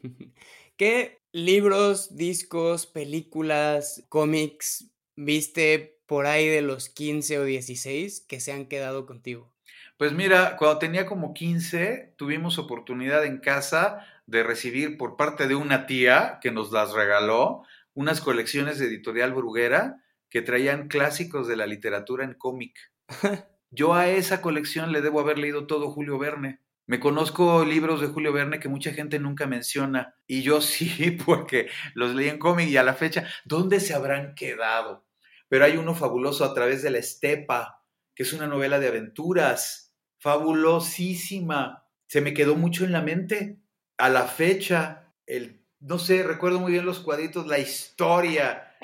¿Qué libros, discos, películas, cómics viste por ahí de los 15 o 16 que se han quedado contigo? Pues mira, cuando tenía como 15, tuvimos oportunidad en casa de recibir por parte de una tía que nos las regaló unas colecciones de editorial Bruguera que traían clásicos de la literatura en cómic. Yo a esa colección le debo haber leído todo Julio Verne. Me conozco libros de Julio Verne que mucha gente nunca menciona y yo sí porque los leí en cómic y a la fecha, ¿dónde se habrán quedado? Pero hay uno fabuloso a través de la estepa, que es una novela de aventuras, fabulosísima. Se me quedó mucho en la mente. A la fecha, el, no sé, recuerdo muy bien los cuadritos, la historia.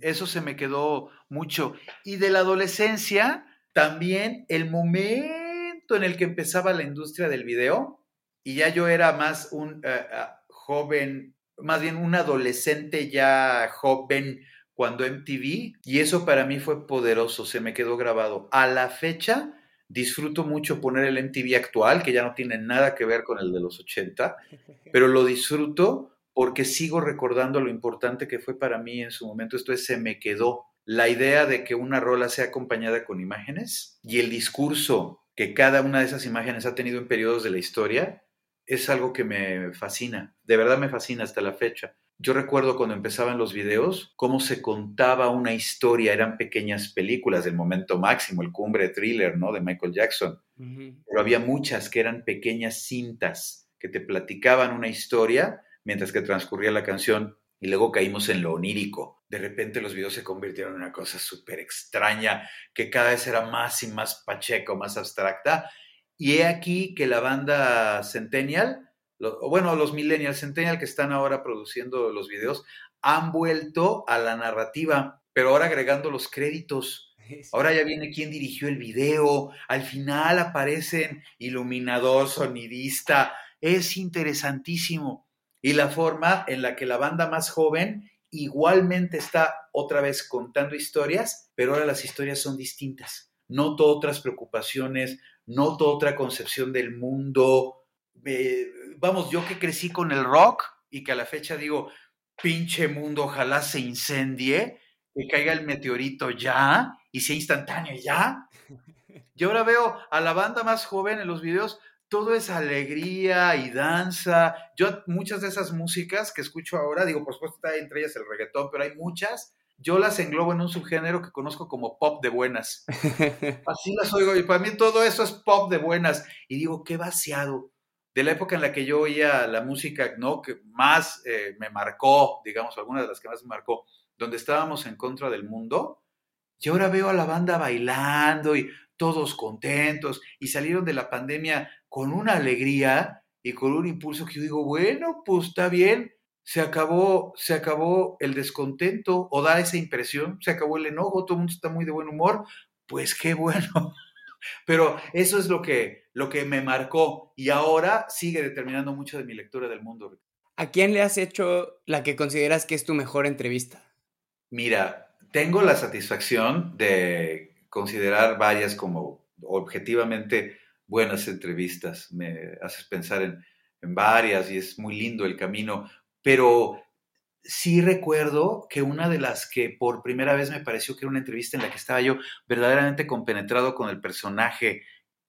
Eso se me quedó mucho. Y de la adolescencia, también el momento en el que empezaba la industria del video y ya yo era más un eh, eh, joven, más bien un adolescente ya joven cuando MTV y eso para mí fue poderoso, se me quedó grabado. A la fecha disfruto mucho poner el MTV actual, que ya no tiene nada que ver con el de los 80, pero lo disfruto porque sigo recordando lo importante que fue para mí en su momento. Esto es, se me quedó la idea de que una rola sea acompañada con imágenes y el discurso que cada una de esas imágenes ha tenido en periodos de la historia, es algo que me fascina, de verdad me fascina hasta la fecha. Yo recuerdo cuando empezaban los videos, cómo se contaba una historia, eran pequeñas películas del momento máximo, el cumbre thriller, ¿no? De Michael Jackson. Pero había muchas que eran pequeñas cintas que te platicaban una historia mientras que transcurría la canción y luego caímos en lo onírico. De repente los videos se convirtieron en una cosa súper extraña, que cada vez era más y más pacheco, más abstracta. Y he aquí que la banda Centennial, bueno, los Millennial Centennial que están ahora produciendo los videos, han vuelto a la narrativa, pero ahora agregando los créditos. Ahora ya viene quien dirigió el video, al final aparecen iluminador, sonidista, es interesantísimo y la forma en la que la banda más joven igualmente está otra vez contando historias, pero ahora las historias son distintas. Noto otras preocupaciones, noto otra concepción del mundo. Vamos, yo que crecí con el rock y que a la fecha digo, pinche mundo, ojalá se incendie, que caiga el meteorito ya y sea instantáneo ya. Yo ahora veo a la banda más joven en los videos todo es alegría y danza. Yo muchas de esas músicas que escucho ahora, digo, por supuesto está entre ellas el reggaetón, pero hay muchas, yo las englobo en un subgénero que conozco como pop de buenas. Así las oigo y para mí todo eso es pop de buenas. Y digo, qué vaciado. De la época en la que yo oía la música, ¿no? Que más eh, me marcó, digamos, alguna de las que más me marcó, donde estábamos en contra del mundo, y ahora veo a la banda bailando y todos contentos y salieron de la pandemia con una alegría y con un impulso que yo digo, bueno, pues está bien, se acabó, se acabó el descontento o da esa impresión, se acabó el enojo, todo el mundo está muy de buen humor, pues qué bueno. Pero eso es lo que, lo que me marcó y ahora sigue determinando mucho de mi lectura del mundo. ¿A quién le has hecho la que consideras que es tu mejor entrevista? Mira, tengo la satisfacción de considerar varias como objetivamente buenas entrevistas, me haces pensar en, varias y es muy lindo el camino, pero sí recuerdo que una de las que por primera vez me pareció que era una entrevista en la que estaba yo verdaderamente compenetrado con el personaje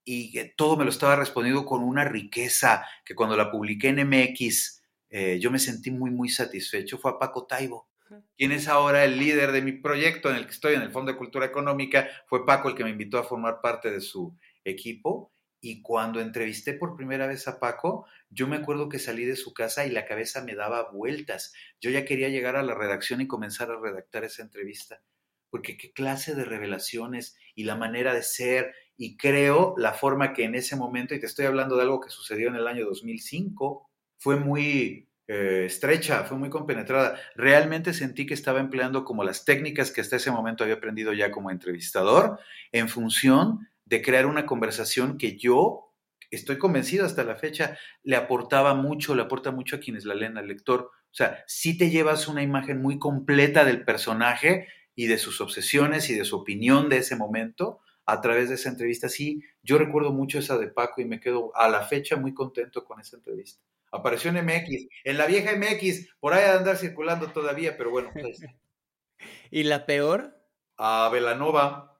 y que todo me lo estaba respondiendo con una riqueza que cuando la publiqué en MX eh, yo me sentí muy, muy satisfecho, fue a Paco Taibo. Quien es ahora el líder de mi proyecto en el que estoy, en el Fondo de Cultura Económica, fue Paco el que me invitó a formar parte de su equipo y cuando entrevisté por primera vez a Paco, yo me acuerdo que salí de su casa y la cabeza me daba vueltas. Yo ya quería llegar a la redacción y comenzar a redactar esa entrevista, porque qué clase de revelaciones y la manera de ser, y creo la forma que en ese momento, y te estoy hablando de algo que sucedió en el año 2005, fue muy, eh, estrecha, fue muy compenetrada. Realmente sentí que estaba empleando como las técnicas que hasta ese momento había aprendido ya como entrevistador en función de crear una conversación que yo estoy convencido hasta la fecha le aportaba mucho, le aporta mucho a quienes la leen al lector. O sea, sí te llevas una imagen muy completa del personaje y de sus obsesiones y de su opinión de ese momento a través de esa entrevista. Sí, yo recuerdo mucho esa de Paco y me quedo a la fecha muy contento con esa entrevista. Apareció en MX, en la vieja MX, por ahí a andar circulando todavía, pero bueno. Pues ¿Y la peor? A Velanova.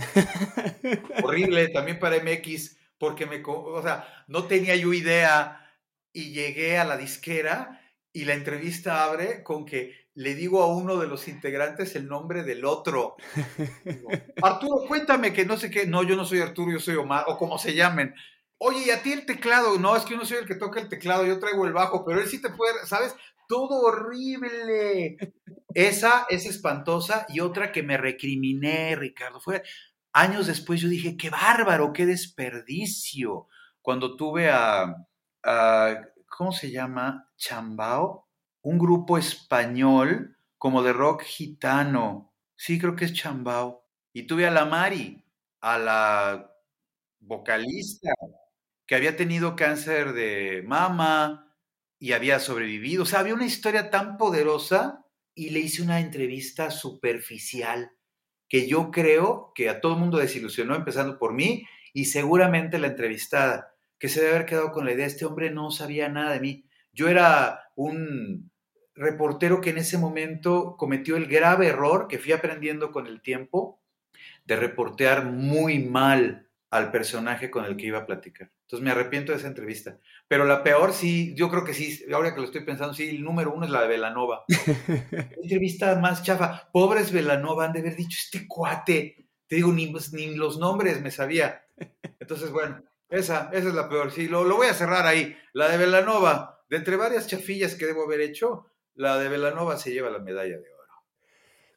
Horrible, también para MX, porque me, o sea, no tenía yo idea y llegué a la disquera y la entrevista abre con que le digo a uno de los integrantes el nombre del otro. Arturo, cuéntame que no sé qué. No, yo no soy Arturo, yo soy Omar, o como se llamen. Oye, ¿y a ti el teclado? No, es que yo no soy el que toca el teclado, yo traigo el bajo, pero él sí te puede, ¿sabes? Todo horrible. Esa es espantosa y otra que me recriminé, Ricardo. Fue años después yo dije, qué bárbaro, qué desperdicio. Cuando tuve a, ¿cómo se llama? Chambao, un grupo español como de rock gitano. Sí, creo que es Chambao. Y tuve a la Mari, a la vocalista, que había tenido cáncer de mama y había sobrevivido. O sea, había una historia tan poderosa y le hice una entrevista superficial que yo creo que a todo el mundo desilusionó, empezando por mí y seguramente la entrevistada, que se debe haber quedado con la idea, este hombre no sabía nada de mí. Yo era un reportero que en ese momento cometió el grave error que fui aprendiendo con el tiempo de reportear muy mal al personaje con el que iba a platicar. Entonces me arrepiento de esa entrevista. Pero la peor sí, yo creo que sí, ahora que lo estoy pensando, sí, el número uno es la de Velanova. entrevista más chafa. Pobres Velanova han de haber dicho, este cuate, te digo, ni, ni los nombres me sabía. Entonces, bueno, esa, esa es la peor. Sí, lo, lo voy a cerrar ahí. La de Velanova, de entre varias chafillas que debo haber hecho, la de Velanova se lleva la medalla de oro.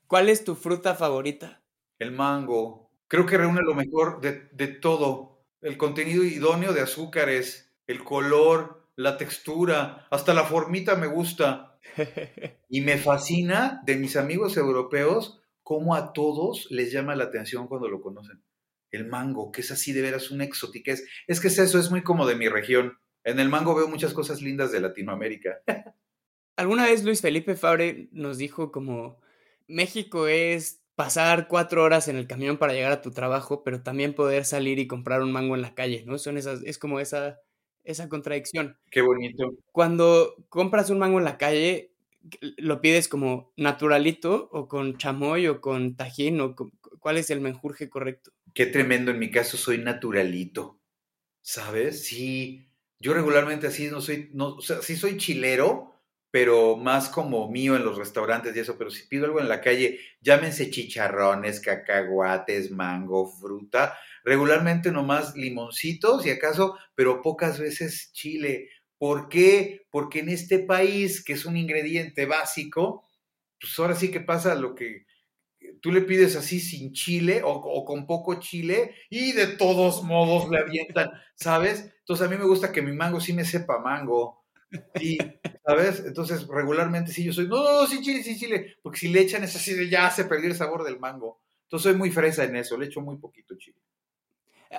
¿Cuál es tu fruta favorita? El mango. Creo que reúne lo mejor de, de todo. El contenido idóneo de azúcares, el color, la textura, hasta la formita me gusta. Y me fascina de mis amigos europeos cómo a todos les llama la atención cuando lo conocen el mango, que es así de veras un exótico. Es, es que es eso, es muy como de mi región. En el mango veo muchas cosas lindas de Latinoamérica. Alguna vez Luis Felipe Fabre nos dijo como México es pasar cuatro horas en el camión para llegar a tu trabajo, pero también poder salir y comprar un mango en la calle, ¿no? Son esas, es como esa, esa contradicción. Qué bonito. Cuando compras un mango en la calle, lo pides como naturalito o con chamoy o con tajín o cuál es el menjurje correcto. Qué tremendo, en mi caso soy naturalito, ¿sabes? Sí, yo regularmente así no soy, no, o sea, sí soy chilero, pero más como mío en los restaurantes y eso, pero si pido algo en la calle, llámense chicharrones, cacahuates, mango, fruta, regularmente nomás limoncitos y acaso, pero pocas veces chile. ¿Por qué? Porque en este país, que es un ingrediente básico, pues ahora sí que pasa lo que tú le pides así sin chile o, con poco chile y de todos modos le avientan, ¿sabes? Entonces a mí me gusta que mi mango sí me sepa mango. Y, ¿sabes? Entonces regularmente sí yo soy, no, no, no, sin chile, sin chile, porque si le echan es así ya se perdió el sabor del mango. Entonces soy muy fresa en eso, le echo muy poquito chile.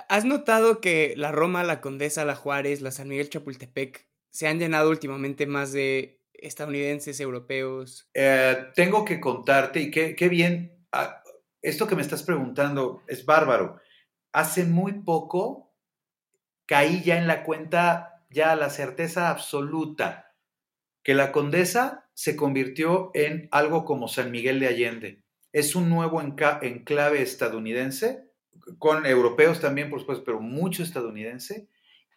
¿Has notado que la Roma, la Condesa, la Juárez, la San Miguel Chapultepec se han llenado últimamente más de estadounidenses, europeos? Eh, tengo que contarte, y qué, qué bien, Ah, esto que me estás preguntando es bárbaro. Hace muy poco caí ya en la cuenta, ya la certeza absoluta, que la condesa se convirtió en algo como San Miguel de Allende. Es un nuevo enclave estadounidense, con europeos también, por supuesto, pero mucho estadounidense,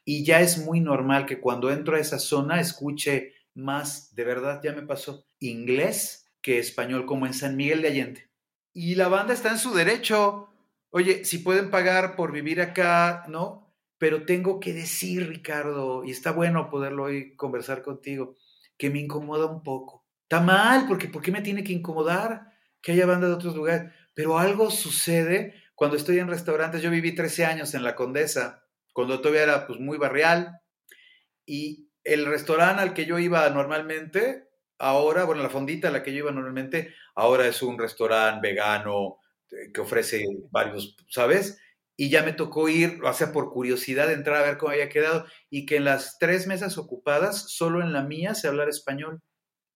y ya es muy normal que cuando entro a esa zona escuche más, de verdad ya me pasó, inglés que español, como en San Miguel de Allende y la banda está en su derecho. Oye, si pueden pagar por vivir acá, ¿no? Pero tengo que decir, Ricardo, y está bueno poderlo hoy conversar contigo, que me incomoda un poco. Está mal, porque ¿por qué me tiene que incomodar que haya banda de otros lugares? Pero algo sucede cuando estoy en restaurantes. Yo viví 13 años en La Condesa, cuando todavía era pues muy barrial, y el restaurante al que yo iba normalmente, ahora, bueno, la fondita a la que yo iba normalmente, ahora es un restaurante vegano eh, que ofrece varios, ¿sabes? Y ya me tocó ir, o sea, por curiosidad, entrar a ver cómo había quedado y que en las tres mesas ocupadas, solo en la mía se hablara español.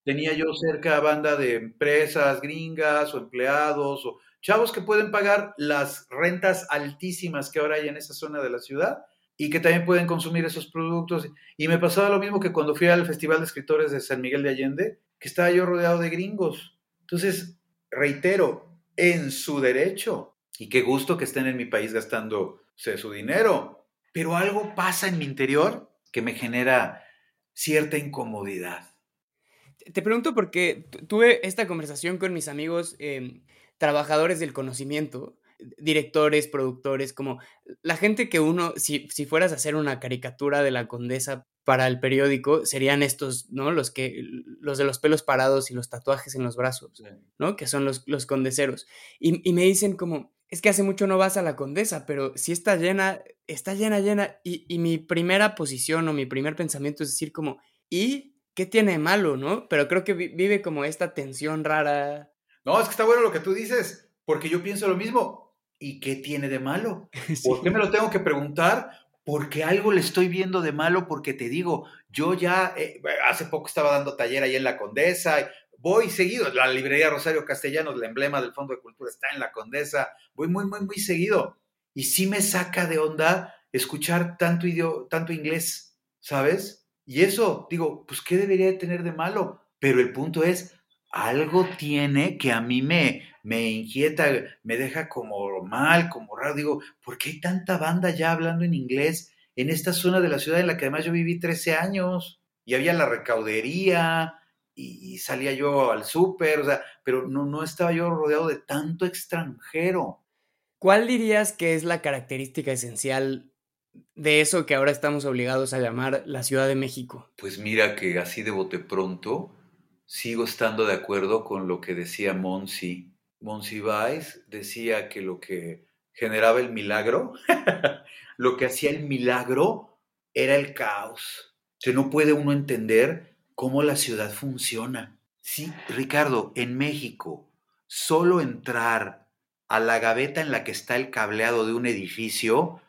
Tenía yo cerca banda de empresas gringas o empleados o chavos que pueden pagar las rentas altísimas que ahora hay en esa zona de la ciudad y que también pueden consumir esos productos. Y me pasaba lo mismo que cuando fui al Festival de Escritores de San Miguel de Allende, que estaba yo rodeado de gringos. Entonces, reitero, en su derecho. Y qué gusto que estén en mi país gastando su dinero. Pero algo pasa en mi interior que me genera cierta incomodidad. Te pregunto porque tuve esta conversación con mis amigos em, trabajadores del conocimiento directores, productores, como la gente que uno, si, si fueras a hacer una caricatura de la condesa para el periódico, serían estos, ¿no? Los que, los de los pelos parados y los tatuajes en los brazos, ¿no? Que son los, los condeseros. Y, y, me dicen como, es que hace mucho no vas a la condesa, pero si está llena, está llena, llena. Y, y mi primera posición o mi primer pensamiento es decir como, ¿y qué tiene de malo, no? Pero creo que vive como esta tensión rara. No, es que está bueno lo que tú dices, porque yo pienso lo mismo ¿y qué tiene de malo? ¿Por qué me lo tengo que preguntar? Porque algo le estoy viendo de malo, porque te digo, yo ya eh, hace poco estaba dando taller ahí en la Condesa, voy seguido, la librería Rosario Castellanos, el emblema del Fondo de Cultura está en la Condesa, voy muy, muy, muy seguido. Y sí me saca de onda escuchar tanto, idioma, tanto inglés, ¿sabes? Y eso, digo, pues, ¿qué debería de tener de malo? Pero el punto es, algo tiene que a mí me, me inquieta, me deja como mal, como raro. Digo, ¿por qué hay tanta banda ya hablando en inglés en esta zona de la ciudad en la que además yo viví 13 años? Y había la recaudería y, salía yo al súper, o sea, pero no, no estaba yo rodeado de tanto extranjero. ¿Cuál dirías que es la característica esencial de eso que ahora estamos obligados a llamar la Ciudad de México? Pues mira que así de bote pronto sigo estando de acuerdo con lo que decía Monsi Monsiváis decía que lo que generaba el milagro, lo que hacía el milagro era el caos. Que no puede uno entender cómo la ciudad funciona. Sí, Ricardo, en México, solo entrar a la gaveta en la que está el cableado de un edificio,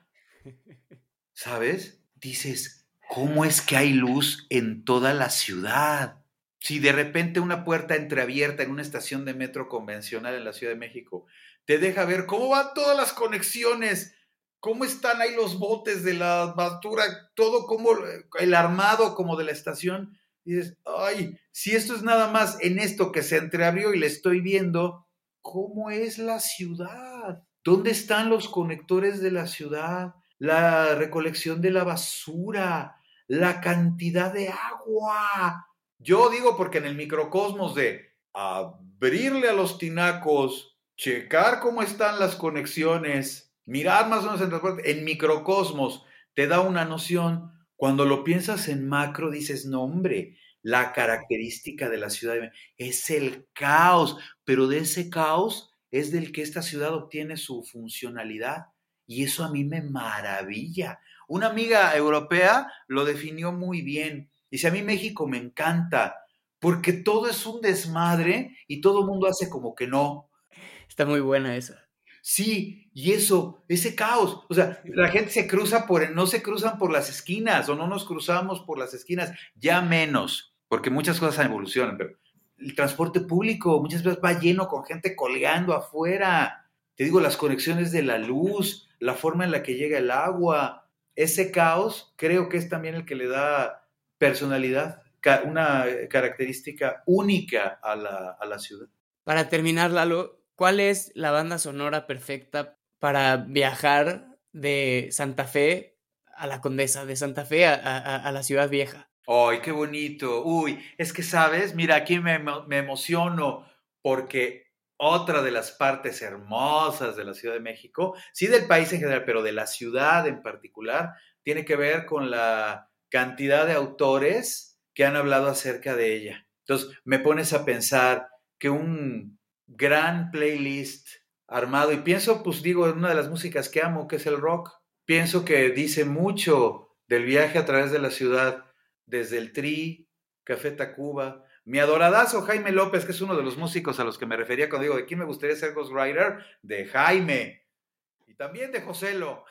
¿sabes? Dices, ¿cómo es que hay luz en toda la ciudad? Si de repente una puerta entreabierta en una estación de metro convencional en la Ciudad de México te deja ver cómo van todas las conexiones, cómo están ahí los botes de la basura, todo como el armado como de la estación, y dices, ay, si esto es nada más en esto que se entreabrió y le estoy viendo, ¿cómo es la ciudad? ¿Dónde están los conectores de la ciudad? La recolección de la basura, la cantidad de agua yo digo porque en el microcosmos de abrirle a los tinacos, checar cómo están las conexiones, mirar más o menos en transporte, en microcosmos te da una noción. Cuando lo piensas en macro, dices, no, hombre, la característica de la ciudad es el caos, pero de ese caos es del que esta ciudad obtiene su funcionalidad. Y eso a mí me maravilla. Una amiga europea lo definió muy bien. Dice, a mí México me encanta porque todo es un desmadre y todo el mundo hace como que no. Está muy buena esa. Sí, y eso, ese caos. O sea, la gente se cruza por, no se cruzan por las esquinas o no nos cruzamos por las esquinas, ya menos, porque muchas cosas evolucionan, pero el transporte público muchas veces va lleno con gente colgando afuera. Te digo, las conexiones de la luz, la forma en la que llega el agua, ese caos creo que es también el que le da personalidad, una característica única a la, ciudad. Para terminar, Lalo, ¿cuál es la banda sonora perfecta para viajar de Santa Fe a la Condesa, de Santa Fe a, la ciudad vieja? ¡Ay, qué bonito! Uy, es que sabes, mira, aquí me, me emociono porque otra de las partes hermosas de la Ciudad de México, sí del país en general, pero de la ciudad en particular, tiene que ver con la cantidad de autores que han hablado acerca de ella. Entonces, me pones a pensar que un gran playlist armado, y pienso, pues digo, en una de las músicas que amo, que es el rock, pienso que dice mucho del viaje a través de la ciudad desde el Tri, Café Tacuba, mi adoradazo Jaime López, que es uno de los músicos a los que me refería cuando digo de quién me gustaría ser ghostwriter, de Jaime. Y también de Joselo,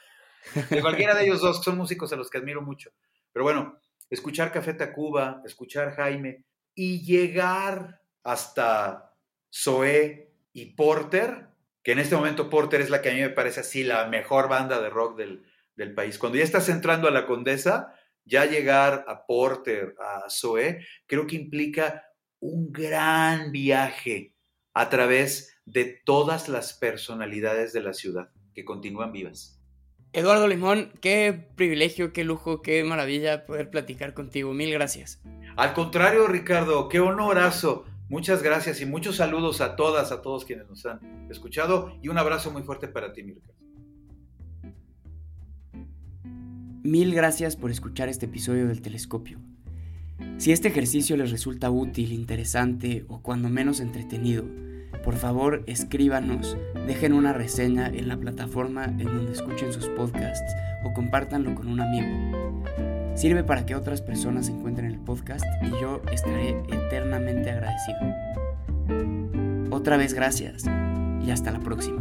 de cualquiera de ellos dos, que son músicos a los que admiro mucho. Pero bueno, escuchar Café Tacuba, escuchar Jaime y llegar hasta Zoé y Porter, que en este momento Porter es la que a mí me parece así la mejor banda de rock del, del país. Cuando ya estás entrando a la Condesa, ya llegar a Porter, a Zoé, creo que implica un gran viaje a través de todas las personalidades de la ciudad que continúan vivas. Eduardo Limón, qué privilegio, qué lujo, qué maravilla poder platicar contigo. Mil gracias. Al contrario, Ricardo, qué honorazo. Muchas gracias y muchos saludos a todas, a todos quienes nos han escuchado y un abrazo muy fuerte para ti, mi Mil gracias por escuchar este episodio del telescopio. Si este ejercicio les resulta útil, interesante o cuando menos entretenido, por favor escríbanos, dejen una reseña en la plataforma en donde escuchen sus podcasts o compártanlo con un amigo. Sirve para que otras personas encuentren el podcast y yo estaré eternamente agradecido. Otra vez gracias y hasta la próxima.